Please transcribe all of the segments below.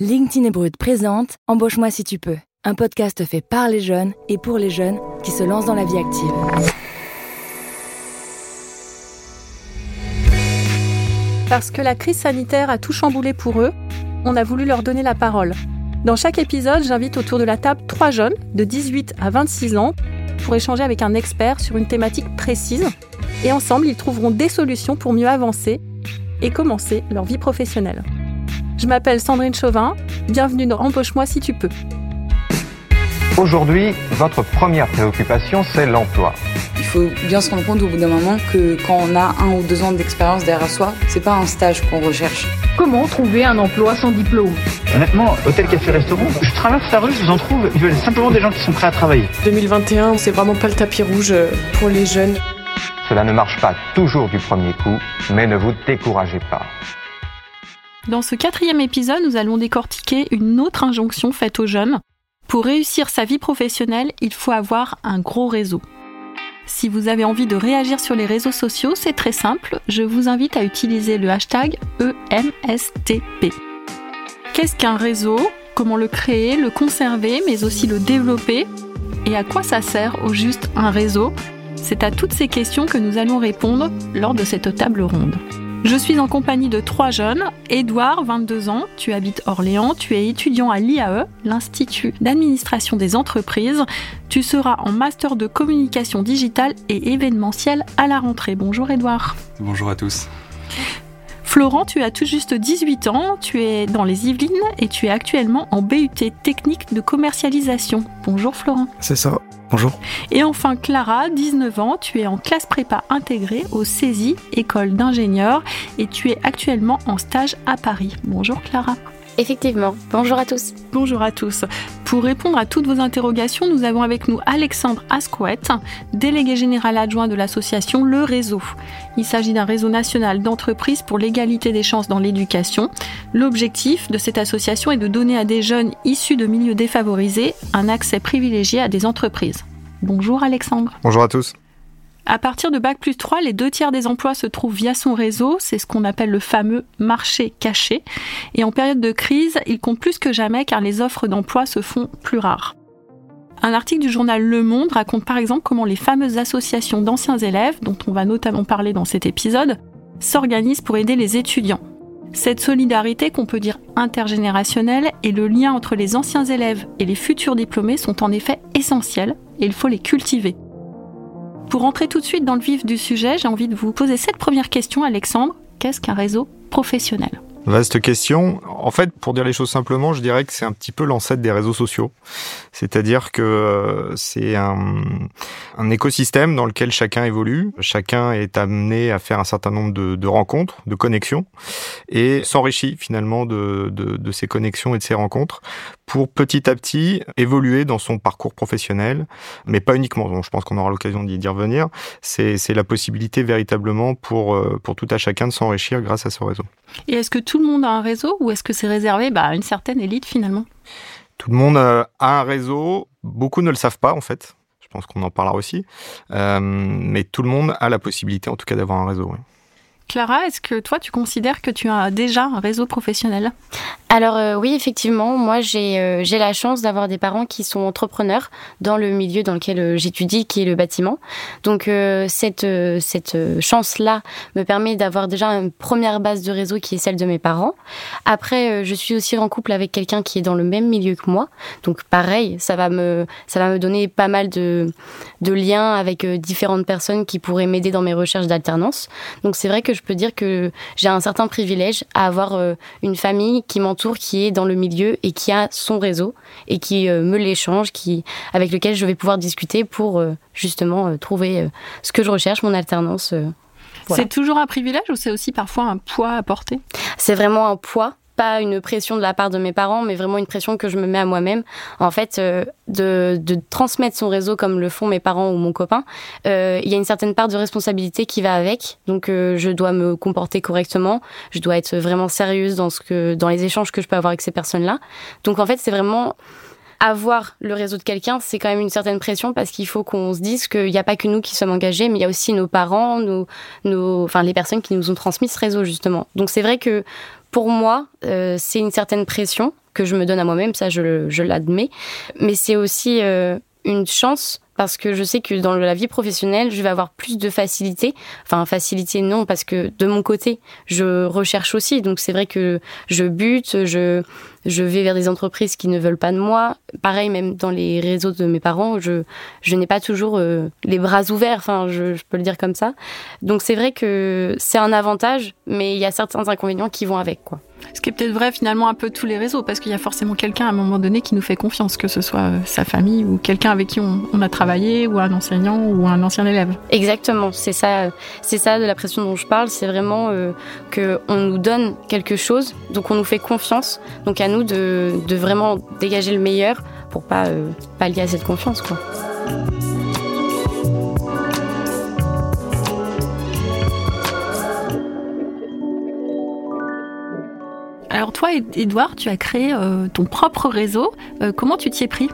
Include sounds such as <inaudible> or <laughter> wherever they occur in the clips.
LinkedIn et Brut présente Embauche-moi si tu peux, un podcast fait par les jeunes et pour les jeunes qui se lancent dans la vie active. Parce que la crise sanitaire a tout chamboulé pour eux, on a voulu leur donner la parole. Dans chaque épisode, j'invite autour de la table trois jeunes de 18 à 26 ans pour échanger avec un expert sur une thématique précise. Et ensemble, ils trouveront des solutions pour mieux avancer et commencer leur vie professionnelle. Je m'appelle Sandrine Chauvin, bienvenue dans Embauche-moi si tu peux. Aujourd'hui, votre première préoccupation, c'est l'emploi. Il faut bien se rendre compte au bout d'un moment que quand on a un ou deux ans d'expérience derrière soi, c'est pas un stage qu'on recherche. Comment trouver un emploi sans diplôme? Honnêtement, hôtel, café, restaurant, je traverse la rue, je vous en trouve, ils veulent simplement des gens qui sont prêts à travailler. 2021, c'est vraiment pas le tapis rouge pour les jeunes. Cela ne marche pas toujours du premier coup, mais ne vous découragez pas. Dans ce quatrième épisode, nous allons décortiquer une autre injonction faite aux jeunes. Pour réussir sa vie professionnelle, il faut avoir un gros réseau. Si vous avez envie de réagir sur les réseaux sociaux, c'est très simple, je vous invite à utiliser le hashtag EMSTP. Qu'est-ce qu'un réseau? Comment le créer, le conserver, mais aussi le développer? Et à quoi ça sert au juste un réseau? C'est à toutes ces questions que nous allons répondre lors de cette table ronde. Je suis en compagnie de trois jeunes. Édouard, 22 ans, tu habites Orléans, tu es étudiant à l'IAE, l'Institut d'administration des entreprises. Tu seras en master de communication digitale et événementielle à la rentrée. Bonjour Édouard. Bonjour à tous. Florent, tu as tout juste 18 ans, tu es dans les Yvelines et tu es actuellement en BUT technique de commercialisation. Bonjour Florent. C'est ça. Bonjour. Et enfin Clara, 19 ans, tu es en classe prépa intégrée au CESI, école d'ingénieurs, et tu es actuellement en stage à Paris. Bonjour Clara. Effectivement. Bonjour à tous. Bonjour à tous. Pour répondre à toutes vos interrogations, nous avons avec nous Alexandre Ascouette, délégué général adjoint de l'association Le Réseau. Il s'agit d'un réseau national d'entreprises pour l'égalité des chances dans l'éducation. L'objectif de cette association est de donner à des jeunes issus de milieux défavorisés un accès privilégié à des entreprises. Bonjour Alexandre. Bonjour à tous. À partir de Bac plus 3, les deux tiers des emplois se trouvent via son réseau. C'est ce qu'on appelle le fameux marché caché. Et en période de crise, il compte plus que jamais car les offres d'emploi se font plus rares. Un article du journal Le Monde raconte par exemple comment les fameuses associations d'anciens élèves, dont on va notamment parler dans cet épisode, s'organisent pour aider les étudiants. Cette solidarité qu'on peut dire intergénérationnelle et le lien entre les anciens élèves et les futurs diplômés sont en effet essentiels et il faut les cultiver. Pour rentrer tout de suite dans le vif du sujet, j'ai envie de vous poser cette première question, Alexandre. Qu'est-ce qu'un réseau professionnel? Vaste question. En fait, pour dire les choses simplement, je dirais que c'est un petit peu l'ancêtre des réseaux sociaux. C'est-à-dire que c'est un, un, écosystème dans lequel chacun évolue. Chacun est amené à faire un certain nombre de, de rencontres, de connexions, et s'enrichit finalement de, de, de, ces connexions et de ces rencontres pour petit à petit évoluer dans son parcours professionnel, mais pas uniquement. Donc, je pense qu'on aura l'occasion d'y revenir. C'est la possibilité véritablement pour, pour tout à chacun de s'enrichir grâce à ce réseau. Et est-ce que le monde a un réseau ou est-ce que c'est réservé bah, à une certaine élite finalement? Tout le monde a un réseau. Beaucoup ne le savent pas en fait. Je pense qu'on en parlera aussi. Euh, mais tout le monde a la possibilité en tout cas d'avoir un réseau. Clara, est-ce que toi, tu considères que tu as déjà un réseau professionnel? Alors euh, oui, effectivement, moi j'ai euh, j'ai la chance d'avoir des parents qui sont entrepreneurs dans le milieu dans lequel euh, j'étudie, qui est le bâtiment. Donc cette cette chance-là me permet d'avoir déjà une première base de réseau qui est celle de mes parents. Après, je suis aussi en couple avec quelqu'un qui est dans le même milieu que moi. Donc pareil, ça va me ça va me donner pas mal de de liens avec différentes personnes qui pourraient m'aider dans mes recherches d'alternance. Donc c'est vrai que je peux dire que j'ai un certain privilège à avoir euh, une famille qui m'entoure, qui est dans le milieu et qui a son réseau et qui euh, me l'échange, qui avec lequel je vais pouvoir discuter pour euh, justement trouver ce que je recherche, mon alternance. Voilà. C'est toujours un privilège ou c'est aussi parfois un poids à porter? C'est vraiment un poids pas une pression de la part de mes parents, mais vraiment une pression que je me mets à moi-même. En fait, euh, de, de, transmettre son réseau comme le font mes parents ou mon copain, euh, il y a une certaine part de responsabilité qui va avec. Donc, euh, je dois me comporter correctement. Je dois être vraiment sérieuse dans ce que, dans les échanges que je peux avoir avec ces personnes-là. Donc, en fait, c'est vraiment avoir le réseau de quelqu'un, c'est quand même une certaine pression parce qu'il faut qu'on se dise qu'il n'y a pas que nous qui sommes engagés, mais il y a aussi nos parents, nos, nos, enfin les personnes qui nous ont transmis ce réseau justement. Donc c'est vrai que pour moi, euh, c'est une certaine pression que je me donne à moi-même, ça je, je l'admets. Mais c'est aussi une chance parce que je sais que dans la vie professionnelle, je vais avoir plus de facilité. Enfin, facilité non, parce que de mon côté, je recherche aussi. Donc c'est vrai que je bute, je, je vais vers des entreprises qui ne veulent pas de moi. Pareil, même dans les réseaux de mes parents, je, je n'ai pas toujours euh, les bras ouverts, enfin, je, je peux le dire comme ça. Donc c'est vrai que c'est un avantage, mais il y a certains inconvénients qui vont avec, quoi. Ce qui est peut-être vrai finalement un peu tous les réseaux, parce qu'il y a forcément quelqu'un à un moment donné qui nous fait confiance, que ce soit euh, sa famille ou quelqu'un avec qui on, a travaillé, ou un enseignant ou un ancien élève. Exactement, c'est ça, c'est ça de la pression dont je parle, c'est vraiment euh, que on nous donne quelque chose, donc on nous fait confiance, donc à nous de, de vraiment dégager le meilleur pour pas euh, pallier à cette confiance, quoi. Alors toi, Edouard, tu as créé euh, ton propre réseau. Euh, comment tu t'y es pris?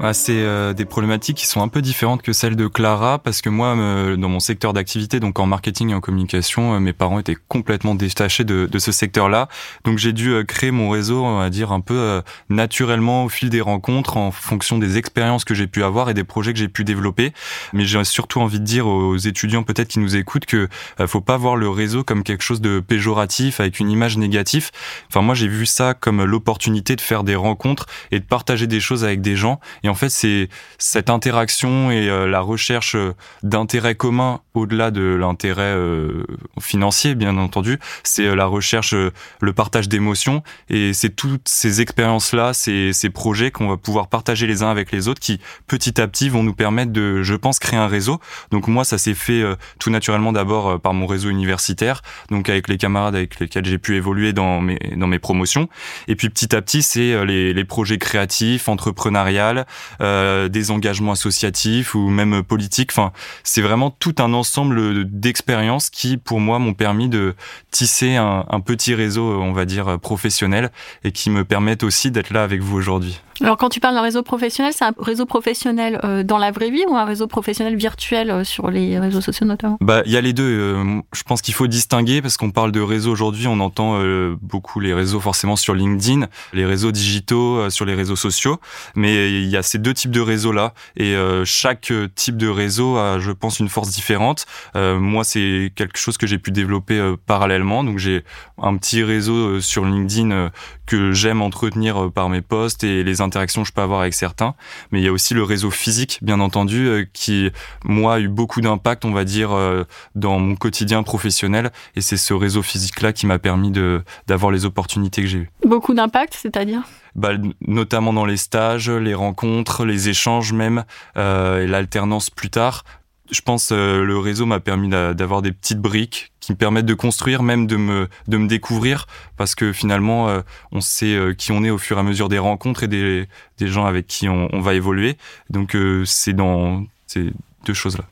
Bah, c'est euh, des problématiques qui sont un peu différentes que celles de Clara parce que moi, dans mon secteur d'activité, donc en marketing et en communication, euh, mes parents étaient complètement détachés de, de ce secteur-là. Donc j'ai dû euh, créer mon réseau, on va dire un peu naturellement au fil des rencontres, en fonction des expériences que j'ai pu avoir et des projets que j'ai pu développer. Mais j'ai surtout envie de dire aux étudiants peut-être qui nous écoutent que faut pas voir le réseau comme quelque chose de péjoratif avec une image négative. Enfin moi j'ai vu ça comme l'opportunité de faire des rencontres et de partager des choses avec des gens. En fait, c'est cette interaction et euh, la recherche euh, d'intérêts communs au-delà de l'intérêt euh, financier, bien entendu. C'est la recherche, le partage d'émotions. Et c'est toutes ces expériences-là, ces, ces projets qu'on va pouvoir partager les uns avec les autres qui, petit à petit, vont nous permettre de, je pense, créer un réseau. Donc moi, ça s'est fait tout naturellement d'abord par mon réseau universitaire, donc avec les camarades avec lesquels j'ai pu évoluer dans mes, dans mes promotions. Et puis petit à petit, c'est les, les projets créatifs, entrepreneuriales, euh, des engagements associatifs ou même politiques. Enfin, c'est vraiment tout un ensemble d'expériences qui, pour moi, m'ont permis de tisser un, un, petit réseau, on va dire, professionnel et qui me permettent aussi d'être là avec vous aujourd'hui. Alors quand tu parles d'un réseau professionnel, c'est un réseau professionnel euh, dans la vraie vie ou un réseau professionnel virtuel euh, sur les réseaux sociaux notamment? Bah il y a les deux. Euh, je pense qu'il faut distinguer parce qu'on parle de réseau aujourd'hui, on entend beaucoup les réseaux forcément sur LinkedIn, les réseaux digitaux sur les réseaux sociaux, mais il y a ces deux types de réseaux là et chaque type de réseau a, je pense, une force différente. moi c'est quelque chose que j'ai pu développer parallèlement, donc j'ai un petit réseau sur LinkedIn que j'aime entretenir par mes posts et les interactions que je peux avoir avec certains. Mais il y a aussi le réseau physique, bien entendu, euh, qui, moi, a eu beaucoup d'impact, on va dire, euh, dans mon quotidien professionnel. Et c'est ce réseau physique-là qui m'a permis de, d'avoir les opportunités que j'ai eues. Beaucoup d'impact, c'est-à-dire? Bah, notamment dans les stages, les rencontres, les échanges même, euh, et l'alternance plus tard je pense euh, le réseau m'a permis d'avoir des petites briques qui me permettent de construire, même de me de me découvrir, parce que finalement euh, on sait euh, qui on est au fur et à mesure des rencontres et des des gens avec qui on, on va évoluer. Donc c'est dans ces deux choses là.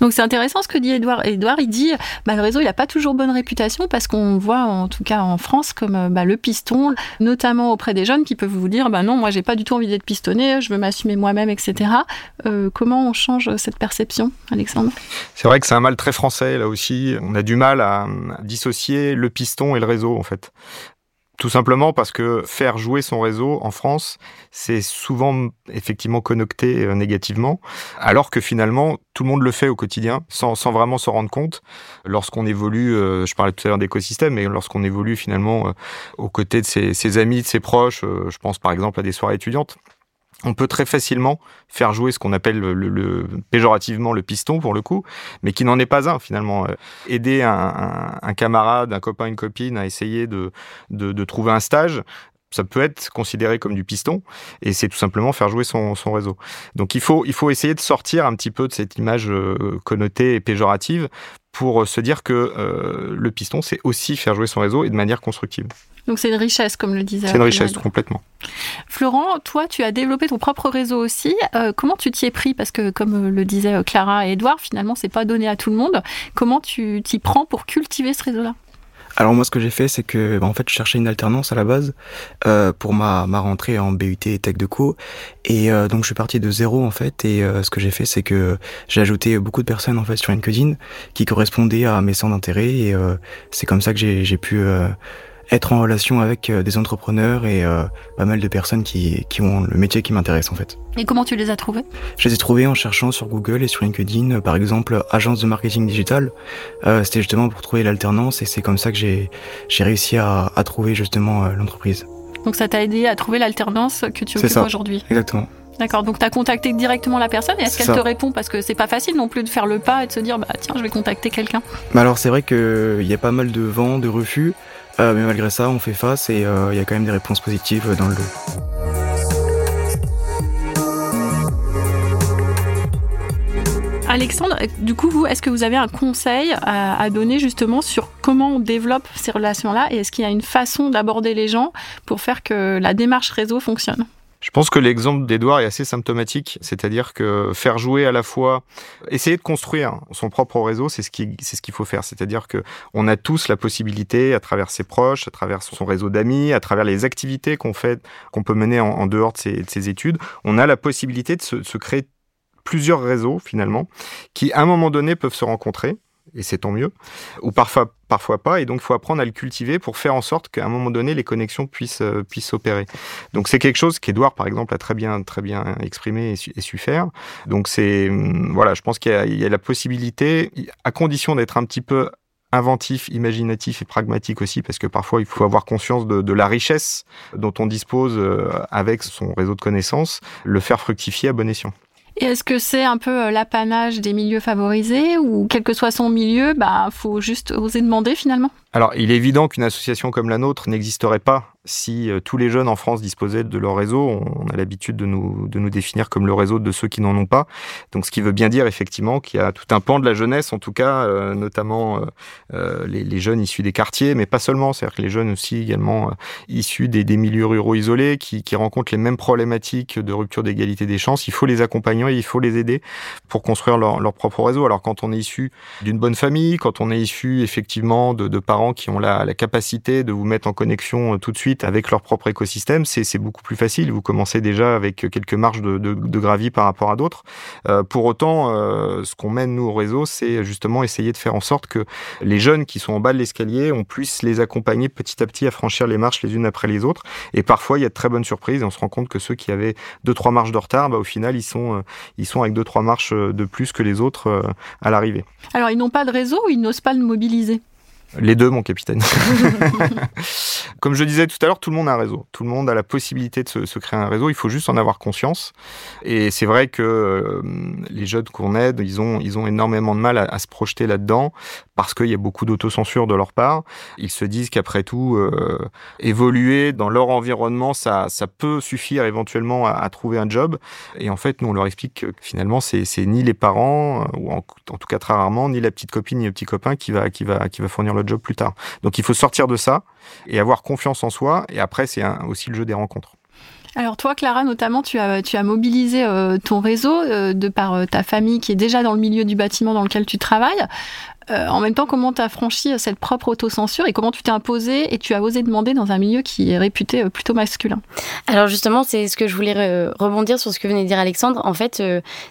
Donc c'est intéressant ce que dit Edouard. Edouard, il dit, bah, le réseau, il n'a pas toujours bonne réputation parce qu'on voit, en tout cas en France, comme euh, bah, le piston, notamment auprès des jeunes qui peuvent vous dire, bah non, moi j'ai pas du tout envie d'être pistonné, je veux m'assumer moi-même, etc. Euh, comment on change cette perception, Alexandre? C'est vrai que c'est un mal très français là aussi. On a du mal à dissocier le piston et le réseau en fait. Tout simplement parce que faire jouer son réseau en France, c'est souvent effectivement connecté euh, négativement, alors que finalement tout le monde le fait au quotidien sans, vraiment s'en rendre compte. Lorsqu'on évolue, euh, je parlais tout à l'heure d'écosystème, mais lorsqu'on évolue finalement euh, aux côtés de ses, amis, de ses proches, je pense par exemple à des soirées étudiantes, on peut très facilement faire jouer ce qu'on appelle le, péjorativement le piston pour le coup, mais qui n'en est pas un finalement. Euh, aider un, un, camarade, un copain, une copine à essayer de, de, de, trouver un stage, ça peut être considéré comme du piston, et c'est tout simplement faire jouer son, son, réseau. Donc il faut, il faut essayer de sortir un petit peu de cette image euh, connotée et péjorative pour se dire que euh, le piston, c'est aussi faire jouer son réseau et de manière constructive. Donc c'est une richesse, comme le disait. C'est une richesse, complètement. Florent, toi, tu as développé ton propre réseau aussi. Euh, comment tu t'y es pris? Parce que, comme le disaient Clara et Edouard, finalement, c'est pas donné à tout le monde. Comment tu t'y prends pour cultiver ce réseau-là? Alors moi ce que j'ai fait c'est que bah, en fait je cherchais une alternance à la base euh, pour ma, ma rentrée en BUT Tech de Co. Et euh, donc je suis parti de zéro en fait. Et euh, ce que j'ai fait c'est que j'ai ajouté beaucoup de personnes en fait sur LinkedIn qui correspondaient à mes centres d'intérêt. Et euh, c'est comme ça que j'ai pu être en relation avec des entrepreneurs et pas mal de personnes qui, qui ont le métier qui m'intéresse en fait. Et comment tu les as trouvés? Je les ai trouvés en cherchant sur Google et sur LinkedIn, par exemple, agence de marketing digital. Euh, C'était justement pour trouver l'alternance et c'est comme ça que j'ai réussi à, à, trouver justement l'entreprise. Donc ça t'a aidé à trouver l'alternance que tu occupes aujourd'hui? Exactement. D'accord, donc tu as contacté directement la personne et est-ce qu'elle te répond? Parce que c'est pas facile non plus de faire le pas et de se dire bah tiens, je vais contacter quelqu'un. Bah alors c'est vrai qu'il y a pas mal de vents, de refus, euh, mais malgré ça, on fait face et euh, il y a quand même des réponses positives dans le dos. Alexandre, du coup, vous, est-ce que vous avez un conseil à, donner justement sur comment on développe ces relations-là et est-ce qu'il y a une façon d'aborder les gens pour faire que la démarche réseau fonctionne? Je pense que l'exemple d'Edouard est assez symptomatique, c'est-à-dire que faire jouer à la fois, essayer de construire son propre réseau, c'est ce qui, c'est ce qu'il faut faire. C'est-à-dire que on a tous la possibilité, à travers ses proches, à travers son réseau d'amis, à travers les activités qu'on fait, qu'on peut mener en, dehors de ses, études, on a la possibilité de se créer plusieurs réseaux finalement qui à un moment donné peuvent se rencontrer et c'est tant mieux, ou parfois, parfois pas, et donc il faut apprendre à le cultiver pour faire en sorte qu'à un moment donné, les connexions puissent, euh, puissent s'opérer. Donc c'est quelque chose qu'Edouard, par exemple, a très bien, très bien exprimé et su, faire. Donc c'est, hum, voilà, je pense qu'il y, a la possibilité, à condition d'être un petit peu inventif, imaginatif et pragmatique aussi, parce que parfois il faut avoir conscience de, de la richesse dont on dispose euh, avec son réseau de connaissances, le faire fructifier à bon escient. Est-ce que c'est un peu euh, l'apanage des milieux favorisés ou quel que soit son milieu, bah faut juste oser demander finalement? Alors, il est évident qu'une association comme la nôtre n'existerait pas si euh, tous les jeunes en France disposaient de leur réseau, on a l'habitude de nous, de nous définir comme le réseau de ceux qui n'en ont pas. Donc, ce qui veut bien dire effectivement qu'il y a tout un pan de la jeunesse, en tout cas, euh, notamment euh, les, jeunes issus des quartiers, mais pas seulement, c'est-à-dire que les jeunes aussi également issus des, milieux ruraux isolés qui, rencontrent les mêmes problématiques de rupture d'égalité des chances. Il faut les accompagner, il faut les aider pour construire leur, propre réseau. Alors, quand on est issu d'une bonne famille, quand on est issu effectivement de parents qui ont la, la capacité de vous mettre en connexion tout de suite avec leur propre écosystème, c'est beaucoup plus facile. Vous commencez déjà avec quelques marges de, de, gravis par rapport à d'autres. Euh, pour autant, euh, ce qu'on mène nous au réseau, c'est justement essayer de faire en sorte que les jeunes qui sont en bas de l'escalier, on puisse les accompagner petit à petit à franchir les marches les unes après les autres. Et parfois, il y a de très bonnes surprises. Et on se rend compte que ceux qui avaient deux trois marches de retard, bah, au final, ils sont euh, avec deux trois marches de plus que les autres euh, à l'arrivée. Alors, ils n'ont pas de réseau ou ils n'osent pas le mobiliser? Les deux, mon capitaine. <laughs> Comme je disais tout à l'heure, tout le monde a un réseau. Tout le monde a la possibilité de se, créer un réseau. Il faut juste en avoir conscience. Et c'est vrai que euh, les jeunes qu'on aide, ils ont, ils ont énormément de mal à, se projeter là-dedans parce qu'il y a beaucoup d'autocensure de leur part. Ils se disent qu'après tout, euh, évoluer dans leur environnement, ça, ça peut suffire éventuellement à, trouver un job. Et en fait, nous, on leur explique que finalement, c'est ni les parents, ou en, tout cas très rarement, ni la petite copine, ni le petit copain qui va, qui va, qui va fournir le job plus tard. Donc il faut sortir de ça et avoir confiance en soi. Et après, c'est aussi le jeu des rencontres. Alors toi, Clara, notamment, tu as, tu as mobilisé euh, ton réseau euh, de par euh, ta famille qui est déjà dans le milieu du bâtiment dans lequel tu travailles. Euh, en même temps, comment tu as franchi euh, cette propre autocensure et comment tu t'es imposé et tu as osé demander dans un milieu qui est réputé euh, plutôt masculin Alors justement, c'est ce que je voulais rebondir sur ce que venait de dire Alexandre. En fait,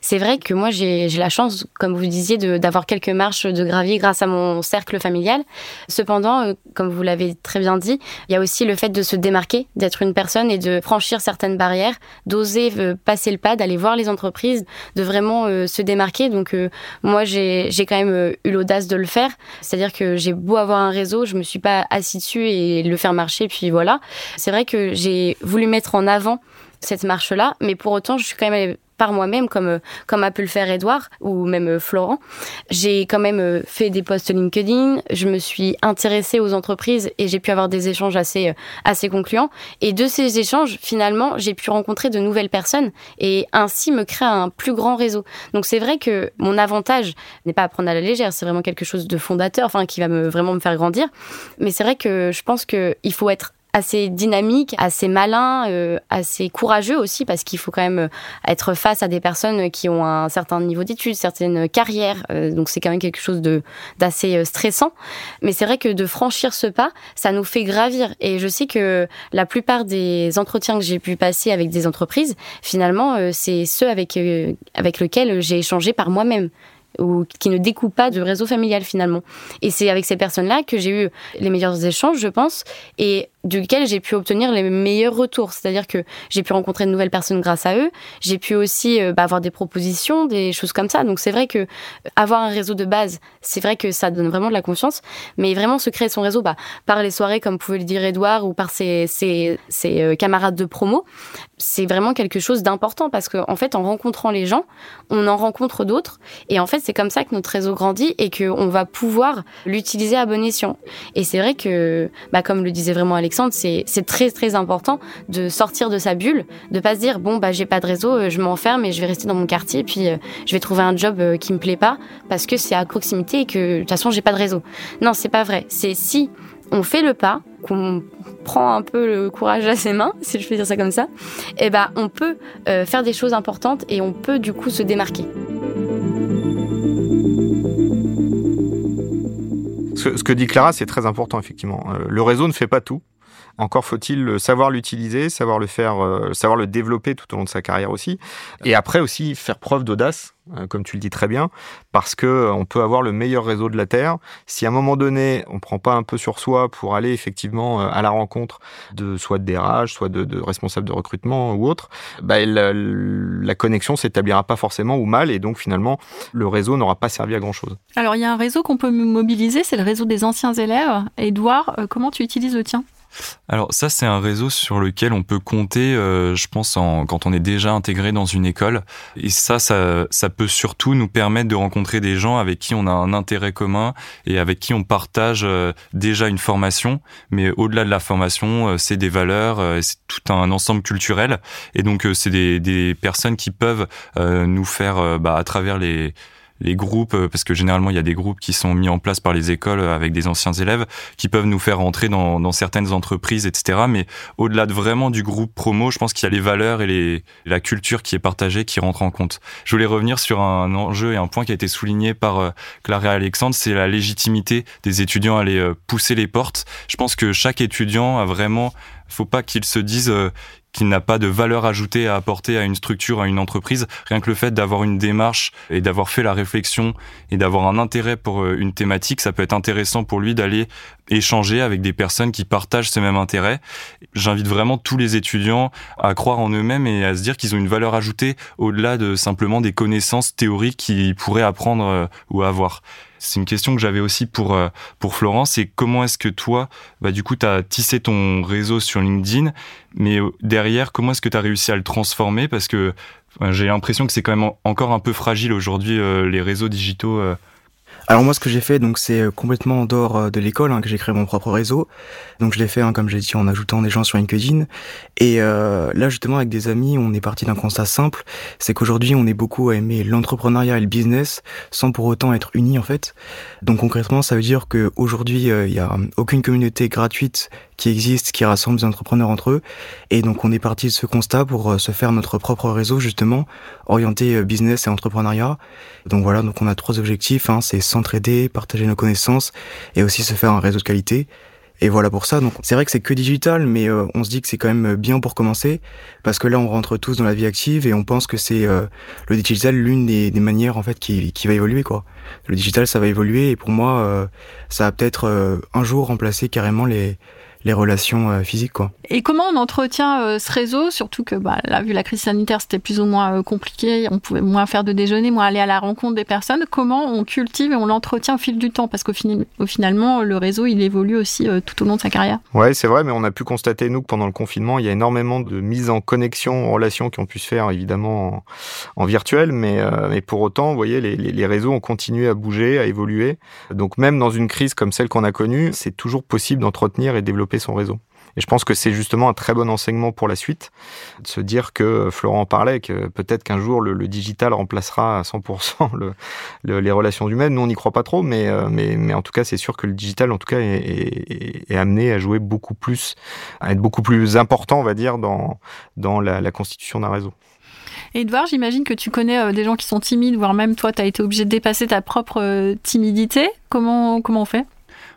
c'est vrai que moi, j'ai la chance, comme vous disiez, d'avoir quelques marches de gravier grâce à mon cercle familial. Cependant, comme vous l'avez très bien dit, il y a aussi le fait de se démarquer, d'être une personne et de franchir certaines barrières, d'oser passer le pas, d'aller voir les entreprises, de vraiment se démarquer. Donc moi, j'ai quand même eu l'audace de le faire. C'est-à-dire que j'ai beau avoir un réseau, je me suis pas assis dessus et le faire marcher, puis voilà. C'est vrai que j'ai voulu mettre en avant cette marche-là, mais pour autant, je suis quand même par moi-même, comme, euh, comme a pu le faire Edouard ou même euh, Florent. J'ai quand même euh, fait des posts LinkedIn, je me suis intéressée aux entreprises et j'ai pu avoir des échanges assez, assez concluants. Et de ces échanges, finalement, j'ai pu rencontrer de nouvelles personnes et ainsi me créer un plus grand réseau. Donc c'est vrai que mon avantage n'est pas à prendre à la légère, c'est vraiment quelque chose de fondateur, enfin qui va me, vraiment me faire grandir. Mais c'est vrai que je pense qu'il faut être assez dynamique, assez malin, euh, assez courageux aussi parce qu'il faut quand même euh, être face à des personnes qui ont un certain niveau d'études, certaines carrières. Euh, donc c'est quand même quelque chose de d'assez stressant. Mais c'est vrai que de franchir ce pas, ça nous fait gravir. Et je sais que la plupart des entretiens que j'ai pu passer avec des entreprises, finalement, c'est ceux avec avec lesquels j'ai échangé par moi-même. ou qui ne découpent pas de réseau familial finalement. Et c'est avec ces personnes-là que j'ai eu les meilleurs échanges, je pense, et duquel j'ai pu obtenir les meilleurs retours. C'est-à-dire que j'ai pu rencontrer de nouvelles personnes grâce à eux. J'ai pu aussi euh, bah, avoir des propositions, des choses comme ça. Donc c'est vrai que euh, avoir un réseau de base, c'est vrai que ça donne vraiment de la confiance. Mais vraiment se créer son réseau bah, par les soirées, comme pouvait le dire Edouard, ou par ses, ses, ses euh, camarades de promo, c'est vraiment quelque chose d'important parce qu'en en fait, en rencontrant les gens, on en rencontre d'autres. Et en fait, c'est comme ça que notre réseau grandit et qu'on va pouvoir l'utiliser à bon escient. Et c'est vrai que, bah, comme le disait vraiment Alexandre, c'est très très important de sortir de sa bulle, de pas se dire bon bah j'ai pas de réseau, euh, je m'enferme et je vais rester dans mon quartier puis euh, je vais trouver un job euh, qui me plaît pas parce que c'est à proximité et que de toute façon j'ai pas de réseau. Non, c'est pas vrai. C'est si on fait le pas, qu'on prend un peu le courage à ses mains, si je peux dire ça comme ça, eh ben on peut faire des choses importantes et on peut du coup se démarquer. Ce, que dit Clara, c'est très important, effectivement. Le réseau ne fait pas tout. Encore faut-il savoir l'utiliser, savoir le faire, euh, savoir le développer tout au long de sa carrière aussi. Et après aussi faire preuve d'audace, euh, comme tu le dis très bien, parce que on peut avoir le meilleur réseau de la terre. Si à un moment donné on prend pas un peu sur soi pour aller effectivement à la rencontre de soit de DRH, soit de, de responsables de recrutement ou autre, bah, la, la connexion s'établira pas forcément ou mal, et donc finalement le réseau n'aura pas servi à grand chose. Alors il y a un réseau qu'on peut mobiliser, c'est le réseau des anciens élèves. Edouard, comment tu utilises le tien? Alors ça, c'est un réseau sur lequel on peut compter, euh, je pense, en, quand on est déjà intégré dans une école. Et ça, ça, ça peut surtout nous permettre de rencontrer des gens avec qui on a un intérêt commun et avec qui on partage euh, déjà une formation. Mais au-delà de la formation, euh, c'est des valeurs, c'est tout un ensemble culturel. Et donc, c'est des, des, personnes qui peuvent nous faire, bah, à travers les les groupes, euh, parce que généralement il y a des groupes qui sont mis en place par les écoles euh, avec des anciens élèves, qui peuvent nous faire entrer dans, dans certaines entreprises, etc. Mais au-delà de vraiment du groupe promo, je pense qu'il y a les valeurs et les, la culture qui est partagée qui rentre en compte. Je voulais revenir sur un enjeu et un point qui a été souligné par euh, Claire et Alexandre, c'est la légitimité des étudiants à aller pousser les portes. Je pense que chaque étudiant a vraiment faut pas qu'il se dise qu'il n'a pas de valeur ajoutée à apporter à une structure, à une entreprise. Rien que le fait d'avoir une démarche et d'avoir fait la réflexion et d'avoir un intérêt pour euh, une thématique, ça peut être intéressant pour lui d'aller échanger avec des personnes qui partagent ce même intérêt. J'invite vraiment tous les étudiants à croire en eux-mêmes et à se dire qu'ils ont une valeur ajoutée au-delà de simplement des connaissances théoriques qu'ils pourraient apprendre euh, ou avoir. C'est une question que j'avais aussi pour euh, pour Florence. C'est comment est-ce que toi, bah du coup, tu as tissé ton réseau sur LinkedIn, mais euh, derrière, comment est-ce que tu as réussi à le transformer? Parce que j'ai l'impression que c'est quand même encore un peu fragile aujourd'hui euh, les réseaux digitaux alors moi, ce que j'ai fait, donc c'est euh, complètement en dehors euh, de l'école hein, que j'ai créé mon propre réseau. Donc je l'ai fait, hein, comme j'ai dit, en ajoutant des gens sur LinkedIn. Et euh, là, justement, avec des amis, on est parti d'un constat simple, c'est qu'aujourd'hui, on est beaucoup à aimer l'entrepreneuriat et le business, sans pour autant être unis en fait. Donc concrètement, ça veut dire qu'aujourd'hui, il n'y a aucune communauté gratuite qui existe, qui rassemble des entrepreneurs entre eux. Et donc on est parti de ce constat pour euh, se faire notre propre réseau justement, orienté euh, business et entrepreneuriat. Donc voilà, donc on a trois objectifs, hein, c'est s'entraider, partager nos connaissances et aussi se faire un réseau de qualité. Et voilà pour ça. Donc c'est vrai que c'est que digital, mais euh, on se dit que c'est quand même bien pour commencer, parce que là on rentre tous dans la vie active et on pense que c'est le digital l'une des, manières en fait qui, qui va évoluer quoi. Le digital ça va évoluer et pour moi ça va peut-être un jour remplacer carrément les les relations euh, physiques. Quoi. Et comment on entretient euh, ce réseau? Surtout que bah, là, vu la crise sanitaire, c'était plus ou moins euh, compliqué. On pouvait moins faire de déjeuner, moins aller à la rencontre des personnes. Comment on cultive et on l'entretient au fil du temps? Parce qu'au au finalement, le réseau, il évolue aussi tout au long de sa carrière. Ouais, c'est vrai, mais on a pu constater, nous, que pendant le confinement, il y a énormément de mises en connexion, en relation qui ont pu se faire, évidemment, en, virtuel. Mais, mais pour autant, vous voyez, les, les, les réseaux ont continué à bouger, à évoluer. Donc même dans une crise comme celle qu'on a connue, c'est toujours possible d'entretenir et développer son réseau. Et je pense que c'est justement un très bon enseignement pour la suite, de se dire que Florent en parlait, que peut-être qu'un jour le, digital remplacera à 100% <laughs> le, les relations humaines. Nous, on n'y croit pas trop, mais, euh, mais, mais en tout cas, c'est sûr que le digital, en tout cas, est, amené à jouer beaucoup plus, à être beaucoup plus important, on va dire, dans, dans la, constitution d'un réseau. Edouard, j'imagine que tu connais euh, des gens qui sont timides, voire même toi, tu as été obligé de dépasser ta propre euh, timidité. Comment, comment on fait?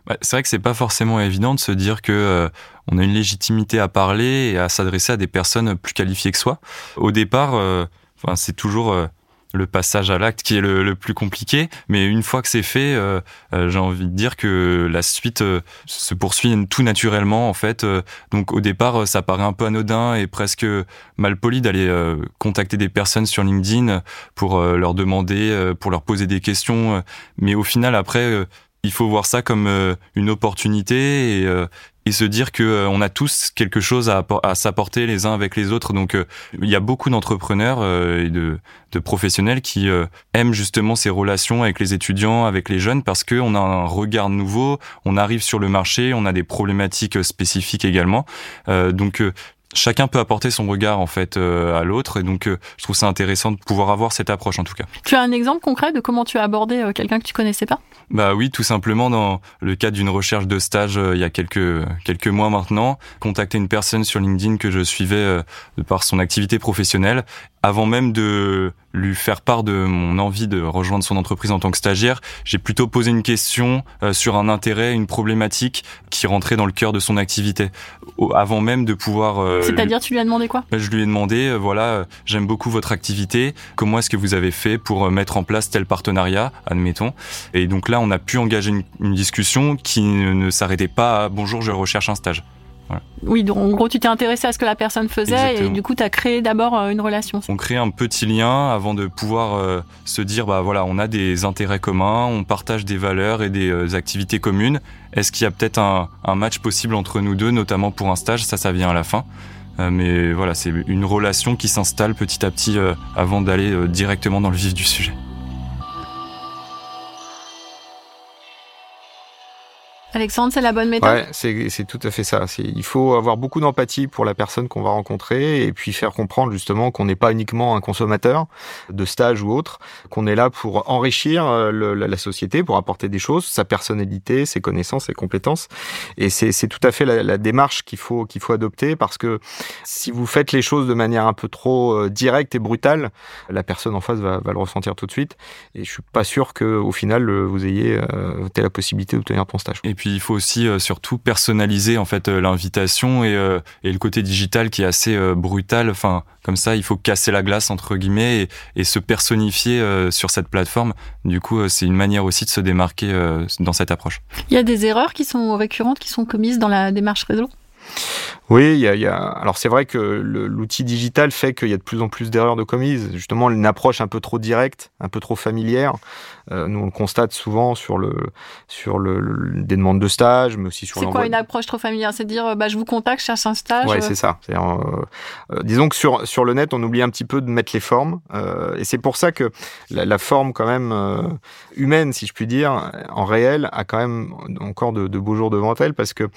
Bah, c'est vrai que c'est pas forcément évident de se dire que euh, on a une légitimité à parler et à s'adresser à des personnes plus qualifiées que soi. Au départ, euh, enfin, c'est toujours euh, le passage à l'acte qui est le, plus compliqué. Mais une fois que c'est fait, euh, euh, j'ai envie de dire que la suite se poursuit tout naturellement en fait. donc au départ, ça paraît un peu anodin et presque mal poli d'aller contacter des personnes sur LinkedIn pour leur demander, pour leur poser des questions. mais au final, après, il faut voir ça comme une opportunité et, et se dire que euh, on a tous quelque chose à, s'apporter les uns avec les autres. Donc euh, il y a beaucoup d'entrepreneurs euh, et de, de, professionnels qui aiment justement ces relations avec les étudiants, avec les jeunes, parce qu'on a un regard nouveau, on arrive sur le marché, on a des problématiques spécifiques également. donc chacun peut apporter son regard en fait euh, à l'autre et donc euh, je trouve ça intéressant de pouvoir avoir cette approche en tout cas. Tu as un exemple concret de comment tu as abordé euh, quelqu'un que tu connaissais pas? Bah oui, tout simplement dans le cadre d'une recherche de stage il y a quelques quelques mois maintenant, contacter une personne sur LinkedIn que je suivais de par son activité professionnelle avant même de lui faire part de mon envie de rejoindre son entreprise en tant que stagiaire, j'ai plutôt posé une question euh, sur un intérêt, une problématique qui rentrait dans le cœur de son activité, avant même de pouvoir... Euh, C'est-à-dire, tu lui as demandé quoi? Je lui ai demandé, euh, voilà, j'aime beaucoup votre activité, comment est-ce que vous avez fait pour mettre en place tel partenariat, admettons? Et donc là, on a pu engager une, une discussion qui ne s'arrêtait pas à bonjour, je recherche un stage. Oui, donc en gros, tu t'es intéressé à ce que la personne faisait et du coup, tu as créé d'abord euh, une relation. On crée un petit lien avant de pouvoir euh, se dire, bah voilà, on a des intérêts communs, on partage des valeurs et des euh, activités communes. Est-ce qu'il y a peut-être un, un, match possible entre nous deux, notamment pour un stage? Ça, ça vient à la fin. mais voilà, c'est une relation qui s'installe petit à petit avant d'aller directement dans le vif du sujet. Alexandre, c'est la bonne méthode? Ouais, c'est tout à fait ça. Il faut avoir beaucoup d'empathie pour la personne qu'on va rencontrer et puis faire comprendre justement qu'on n'est pas uniquement un consommateur de stage ou autre, qu'on est là pour enrichir euh, le, la, société, pour apporter des choses, sa personnalité, ses connaissances, ses compétences. Et c'est tout à fait la, la démarche qu'il faut, qu'il faut adopter parce que si vous faites les choses de manière un peu trop euh, directe et brutale, la personne en face va, va le ressentir tout de suite. Et je suis pas sûr qu'au final, vous ayez euh, la possibilité d'obtenir ton stage puis il faut aussi euh, surtout personnaliser en fait euh, l'invitation et, euh, et, le côté digital qui est assez brutal. Enfin, comme ça, il faut casser la glace entre guillemets et, et se personnifier sur cette plateforme. Du coup, c'est une manière aussi de se démarquer dans cette approche. Il y a des erreurs qui sont récurrentes, qui sont commises dans la démarche réseau? Oui, il y a, y a, alors c'est vrai que l'outil digital fait qu'il y a de plus en plus d'erreurs de commises. Justement, une approche un peu trop directe, un peu trop familière. Euh, nous, on le constate souvent sur le sur le, des demandes de stage, mais aussi sur. C'est quoi une approche trop familière? C'est dire, bah, je vous contacte, je cherche un stage. Ouais, c'est ça. Euh, euh, disons que sur sur le net, on oublie un petit peu de mettre les formes, euh, et c'est pour ça que la, la forme quand même euh, humaine, si je puis dire, en réel, a quand même encore de, de beaux jours devant elle, parce que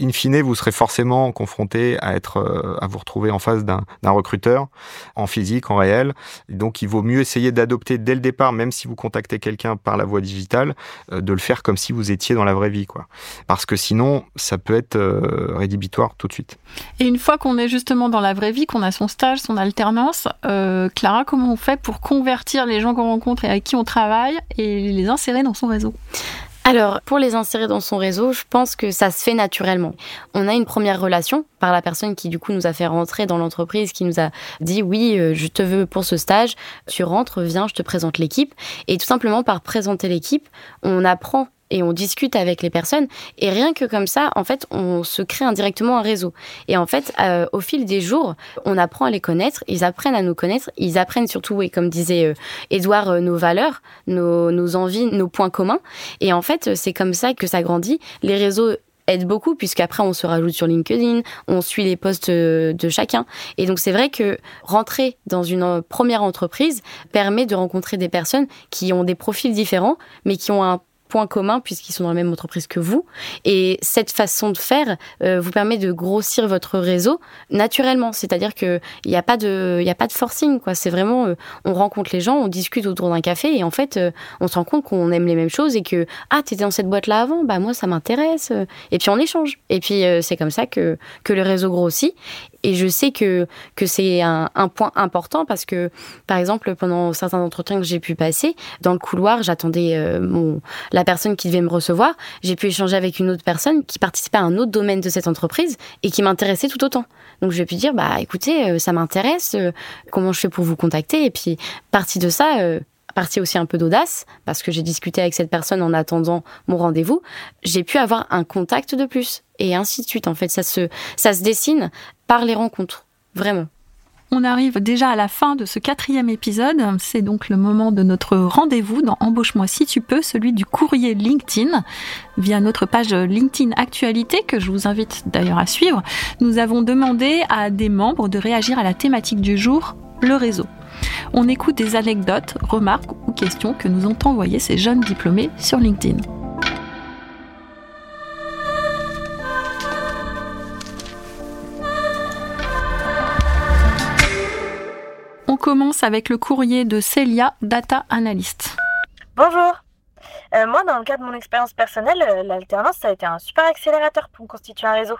in fine, vous serez forcément confronté à être à vous retrouver en face d'un recruteur en physique, en réel. donc, il vaut mieux essayer d'adopter dès le départ, même si vous contactez quelqu'un par la voie digitale, euh, de le faire comme si vous étiez dans la vraie vie, quoi. Parce que sinon, ça peut être euh, rédhibitoire tout de suite. Et une fois qu'on est justement dans la vraie vie, qu'on a son stage, son alternance, euh, Clara, comment on fait pour convertir les gens qu'on rencontre et avec qui on travaille et les insérer dans son réseau? Alors, pour les insérer dans son réseau, je pense que ça se fait naturellement. On a une première relation par la personne qui, du coup, nous a fait rentrer dans l'entreprise, qui nous a dit oui, euh, je te veux pour ce stage, tu rentres, viens, je te présente l'équipe. Et tout simplement, par présenter l'équipe, on apprend et on discute avec les personnes. Et rien que comme ça, en fait, on se crée indirectement un réseau. Et en fait, euh, au fil des jours, on apprend à les connaître, ils apprennent à nous connaître, ils apprennent surtout, et comme disait Edouard, euh, nos valeurs, nos, nos envies, nos points communs. Et en fait, c'est comme ça que ça grandit. Les réseaux aident beaucoup puisqu'après on se rajoute sur LinkedIn, on suit les posts euh, de chacun. Et donc c'est vrai que rentrer dans une première entreprise permet de rencontrer des personnes qui ont des profils différents mais qui ont un point commun puisqu'ils sont dans la même entreprise que vous. Et cette façon de faire euh, vous permet de grossir votre réseau naturellement. C'est-à-dire qu'il n'y a pas de, il a pas de forcing, quoi. C'est vraiment, euh, on rencontre les gens, on discute autour d'un café et en fait, euh, on se rend compte qu'on aime les mêmes choses et que, ah, t'étais dans cette boîte-là avant, bah, moi, ça m'intéresse. Et puis, on échange. Et puis, c'est comme ça que, que le réseau grossit. Et je sais que, que c'est un, un, point important parce que, par exemple, pendant certains entretiens que j'ai pu passer, dans le couloir, j'attendais euh, mon, la personne qui devait me recevoir. J'ai pu échanger avec une autre personne qui participait à un autre domaine de cette entreprise et qui m'intéressait tout autant. Donc, je pu dire, bah, écoutez, euh, ça m'intéresse, euh, comment je fais pour vous contacter? Et puis, partie de ça, partie aussi un peu d'audace, parce que j'ai discuté avec cette personne en attendant mon rendez-vous, j'ai pu avoir un contact de plus. Et ainsi de suite. En fait, ça se, dessine par les rencontres. Vraiment. On arrive déjà à la fin de ce quatrième épisode. C'est donc le moment de notre rendez-vous dans Embauche-moi si tu peux, celui du courrier LinkedIn. Via notre page LinkedIn Actualité, que je vous invite d'ailleurs à suivre, nous avons demandé à des membres de réagir à la thématique du jour, le réseau. On écoute des anecdotes, remarques ou questions que nous ont envoyées ces jeunes diplômés sur LinkedIn. On commence avec le courrier de Celia, Data Analyst. Bonjour. Euh, moi, dans le cadre de mon expérience personnelle, euh, l'alternance, a été un super accélérateur pour me constituer un réseau.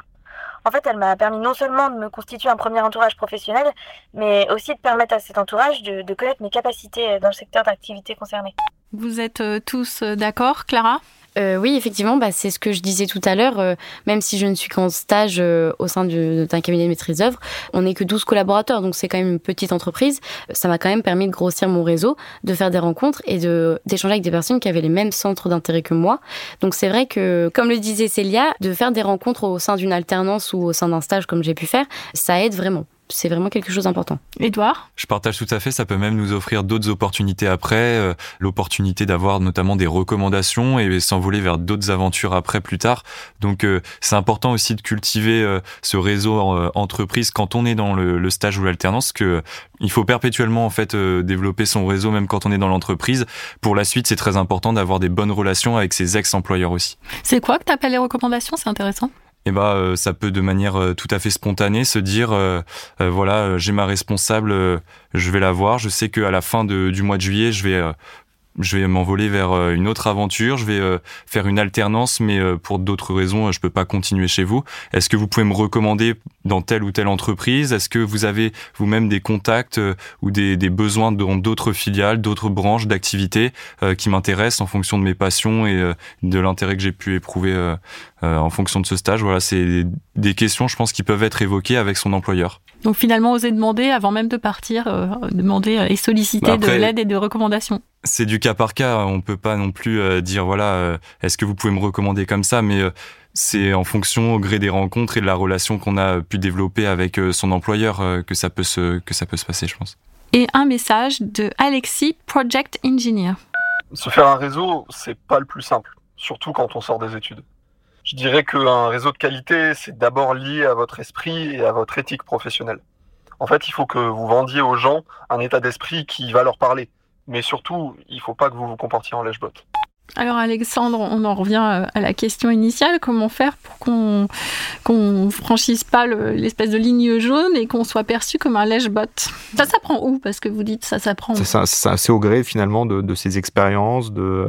En fait, elle m'a permis non seulement de me constituer un premier entourage professionnel, mais aussi de permettre à cet entourage de, connaître mes capacités dans le secteur d'activité concerné. Vous êtes euh, tous euh, d'accord, Clara? Euh, oui, effectivement, bah, c'est ce que je disais tout à l'heure. Euh, même si je ne suis qu'en stage euh, au sein d'un cabinet de maîtrise d'œuvre, on n'est que 12 collaborateurs, donc c'est quand même une petite entreprise. Ça m'a quand même permis de grossir mon réseau, de faire des rencontres et d'échanger avec des personnes qui avaient les mêmes centres d'intérêt que moi. Donc c'est vrai que, comme le disait Célia, de faire des rencontres au sein d'une alternance ou au sein d'un stage comme j'ai pu faire, ça aide vraiment c'est vraiment quelque chose d'important. Edouard Je partage tout à fait, ça peut même nous offrir d'autres opportunités après, euh, l'opportunité d'avoir notamment des recommandations et s'envoler vers d'autres aventures après plus tard. Donc euh, c'est important aussi de cultiver euh, ce réseau entreprise quand on est dans le, stage ou l'alternance que il faut perpétuellement en fait développer son réseau même quand on est dans l'entreprise. Pour la suite, c'est très important d'avoir des bonnes relations avec ses ex-employeurs aussi. C'est quoi que tu appelles les recommandations? C'est intéressant eh ben, euh, ça peut de manière euh, tout à fait spontanée se dire euh, voilà j'ai ma responsable je vais la voir. Je sais qu'à la fin du mois de juillet je vais je vais m'envoler vers euh, une autre aventure, je vais euh, faire une alternance, mais euh, pour d'autres raisons, je peux pas continuer chez vous. Est-ce que vous pouvez me recommander dans telle ou telle entreprise? Est-ce que vous avez vous-même des contacts ou des, des besoins dans d'autres filiales, d'autres branches d'activité qui m'intéressent en fonction de mes passions et de l'intérêt que j'ai pu éprouver en fonction de ce stage? Voilà, c'est des questions, je pense, qui peuvent être évoquées avec son employeur. Donc finalement, oser demander avant même de partir, demander et solliciter de l'aide et de recommandations c'est du cas par cas. On peut pas non plus euh, dire voilà, euh, est-ce que vous pouvez me recommander comme ça, mais euh, c'est en fonction au gré des rencontres et de la relation qu'on a pu développer avec son employeur que ça peut se que ça peut se passer, je pense. Et un message de Alexis, project engineer. Se faire un réseau, c'est pas le plus simple, surtout quand on sort des études. Je dirais qu'un réseau de qualité, c'est d'abord lié à votre esprit et à votre éthique professionnelle. En fait, il faut que vous vendiez aux gens un état d'esprit qui va leur parler mais surtout, il ne faut pas que vous vous comportiez en lèche-bot. Alors Alexandre, on en revient à la question initiale. Comment faire pour qu'on qu'on franchisse pas l'espèce de ligne jaune et qu'on soit perçu comme un lèche-bot Ça s'apprend où? Parce que vous dites ça s'apprend. C'est assez au gré finalement de, de ses expériences. De.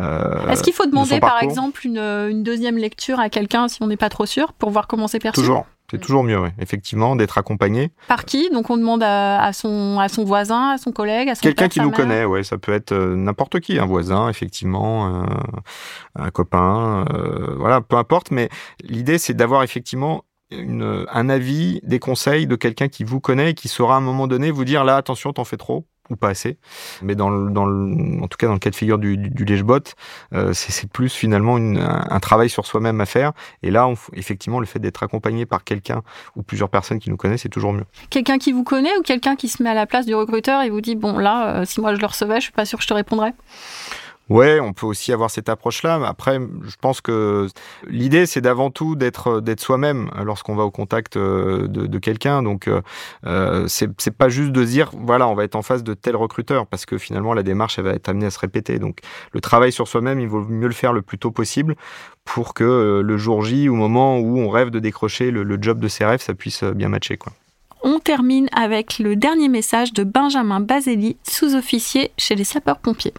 Euh, Est-ce qu'il faut demander par exemple une, une, deuxième lecture à quelqu'un si on n'est pas trop sûr pour voir comment c'est perçu? Toujours. C'est toujours mieux, effectivement, d'être accompagné. Par qui? Donc on demande à, son, à son voisin, à son collègue, à son Quelqu'un qui nous connaît, ouais, ça peut être euh, n'importe qui, un voisin, effectivement, euh, un copain, euh, voilà, peu importe. Mais l'idée, c'est d'avoir effectivement une, un avis, des conseils de quelqu'un qui vous connaît et qui saura à un moment donné vous dire là, attention, t'en fais trop ou pas assez. Mais dans le, dans le, en tout cas dans le cas de figure du, du, du lèche-bot, euh, c'est plus finalement une, un, travail sur soi-même à faire. Et là, on, effectivement, le fait d'être accompagné par quelqu'un ou plusieurs personnes qui nous connaissent, c'est toujours mieux. Quelqu'un qui vous connaît ou quelqu'un qui se met à la place du recruteur et vous dit bon là, euh, si moi je le recevais, je suis pas sûr que je te répondrais? Ouais, on peut aussi avoir cette approche-là. Après, je pense que l'idée, c'est d'avant tout d'être d'être soi-même lorsqu'on va au contact euh, de, quelqu'un. Donc, euh, euh c'est pas juste de dire voilà, on va être en face de tel recruteur, parce que finalement, la démarche, elle va être amenée à se répéter. Donc, le travail sur soi-même, il vaut mieux le faire le plus tôt possible pour que euh, le jour J, au moment où on rêve de décrocher le, job de ses rêves, ça puisse bien matcher, quoi. On termine avec le dernier message de Benjamin Baseli, sous-officier chez les sapeurs-pompiers.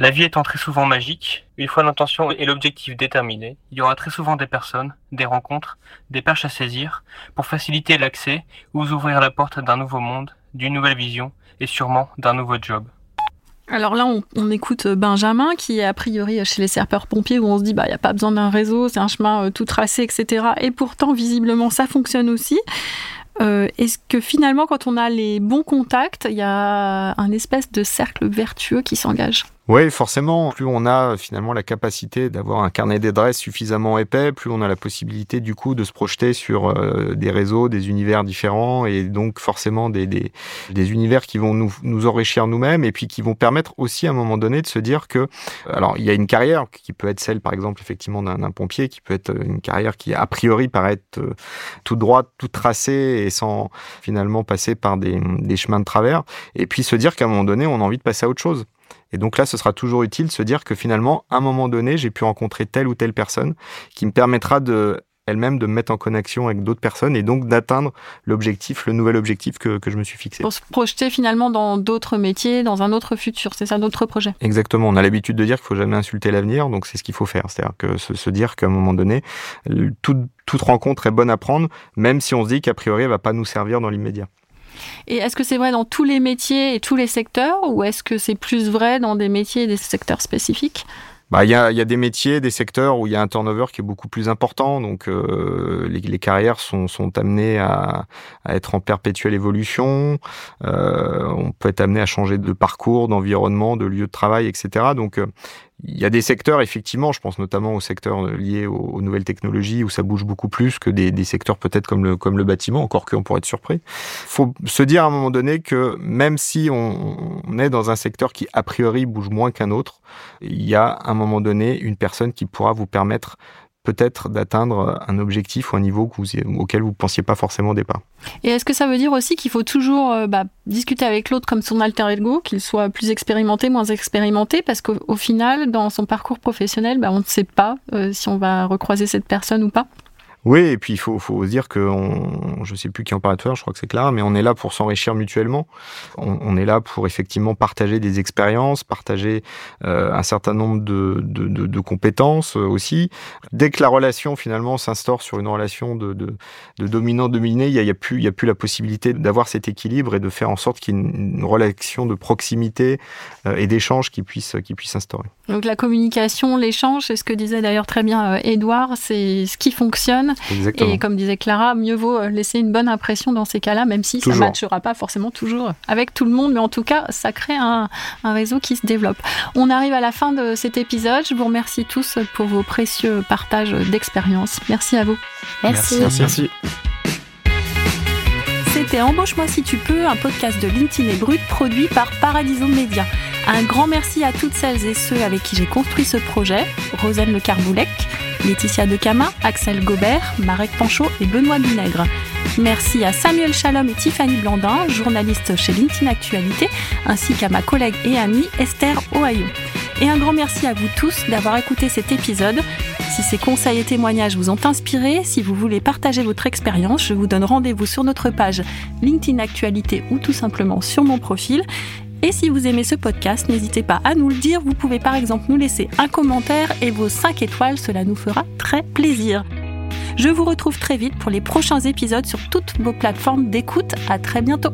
La vie étant très souvent magique, une fois l'intention et l'objectif déterminés, il y aura très souvent des personnes, des rencontres, des perches à saisir pour faciliter l'accès ou ouvrir la porte d'un nouveau monde, d'une nouvelle vision et sûrement d'un nouveau job. Alors là, on, écoute euh, Benjamin, qui est a priori chez les serpeurs-pompiers, où on se dit, bah, il n'y a pas besoin d'un réseau, c'est un chemin euh, tout tracé, etc. Et pourtant, visiblement, ça fonctionne aussi. Euh, est-ce que finalement, quand on a les bons contacts, il y a un espèce de cercle vertueux qui s'engage? Oui, forcément, plus on a finalement la capacité d'avoir un carnet d'adresses suffisamment épais, plus on a la possibilité du coup de se projeter sur euh, des réseaux, des univers différents et donc forcément des, des, univers qui vont nous, enrichir nous-mêmes et puis qui vont permettre aussi à un moment donné de se dire que, alors il y a une carrière qui peut être celle par exemple effectivement d'un pompier, qui peut être une carrière qui a priori paraît euh, toute droite, toute tracée et sans finalement passer par des, des chemins de travers et puis se dire qu'à un moment donné on a envie de passer à autre chose. Et donc là, ce sera toujours utile de se dire que finalement, à un moment donné, j'ai pu rencontrer telle ou telle personne qui me permettra de elle-même de me mettre en connexion avec d'autres personnes et donc d'atteindre l'objectif, le nouvel objectif que, que, je me suis fixé. Pour se projeter finalement dans d'autres métiers, dans un autre futur, c'est ça notre projet? Exactement, on a l'habitude de dire qu'il faut jamais insulter l'avenir, donc c'est ce qu'il faut faire, c'est-à-dire que se, se dire qu'à un moment donné, toute, toute rencontre est bonne à prendre, même si on se dit qu'a priori elle va pas nous servir dans l'immédiat. Et est-ce que c'est vrai dans tous les métiers et tous les secteurs ou est-ce que c'est plus vrai dans des métiers et des secteurs spécifiques? Bah, il y a, y a, des métiers, des secteurs où il y a un turnover qui est beaucoup plus important, donc euh, les, carrières sont, amenées à, à, être en perpétuelle évolution. Euh, on peut être amené à changer de parcours, d'environnement, de lieu de travail, etc. Donc euh, il y a des secteurs, effectivement, je pense notamment aux secteurs liés aux, nouvelles technologies où ça bouge beaucoup plus que des, secteurs peut-être comme le, comme le bâtiment, encore qu'on pourrait être surpris. faut se dire à un moment donné que même si on, on est dans un secteur qui a priori bouge moins qu'un autre, il y a à un moment donné une personne qui pourra vous permettre peut-être d'atteindre un objectif ou un niveau auquel vous ne pensiez pas forcément au départ. Et est-ce que ça veut dire aussi qu'il faut toujours euh, bah, discuter avec l'autre comme son alter ego, qu'il soit plus expérimenté, moins expérimenté, parce qu'au final, dans son parcours professionnel, bah, on ne sait pas euh, si on va recroiser cette personne ou pas oui, et puis il faut, faut dire que je sais plus qui en parlait tout je crois que c'est Clara, mais on est là pour s'enrichir mutuellement. On, est là pour effectivement partager des expériences, partager euh, un certain nombre de, compétences euh, aussi. Dès que la relation finalement s'instaure sur une relation de, dominant-dominé, il n'y a plus la possibilité d'avoir cet équilibre et de faire en sorte qu'il y ait une, relation de proximité euh, et d'échange qui puisse, qui puisse s'instaurer. Donc la communication, l'échange, c'est ce que disait d'ailleurs très bien Edouard, c'est ce qui fonctionne et comme disait Clara, mieux vaut euh, laisser une bonne impression dans ces cas-là, même si ça ne matchera pas forcément toujours avec tout le monde, mais en tout cas, ça crée un, un réseau qui se développe. On arrive à la fin de cet épisode. Je vous remercie tous pour vos précieux partages d'expérience. Merci à vous. Merci. Merci. Merci. C'était Embauche-moi si tu peux, un podcast de LinkedIn et Brut produit par Paradiso Media. Un grand merci à toutes celles et ceux avec qui j'ai construit ce projet, Rosane Le Carboulec, Laetitia Decama, Axel Gobert, Marek Panchaud et Benoît Binègre. Merci à Samuel Chalom et Tiffany Blandin, journalistes chez LinkedIn Actualité, ainsi qu'à ma collègue et amie Esther Ohio. Et un grand merci à vous tous d'avoir écouté cet épisode. Si ces conseils et témoignages vous ont inspiré, si vous voulez partager votre expérience, je vous donne rendez-vous sur notre page LinkedIn Actualité ou tout simplement sur mon profil. Et si vous aimez ce podcast, n'hésitez pas à nous le dire. Vous pouvez par exemple nous laisser un commentaire et vos 5 étoiles, cela nous fera très plaisir. Je vous retrouve très vite pour les prochains épisodes sur toutes vos plateformes d'écoute. À très bientôt.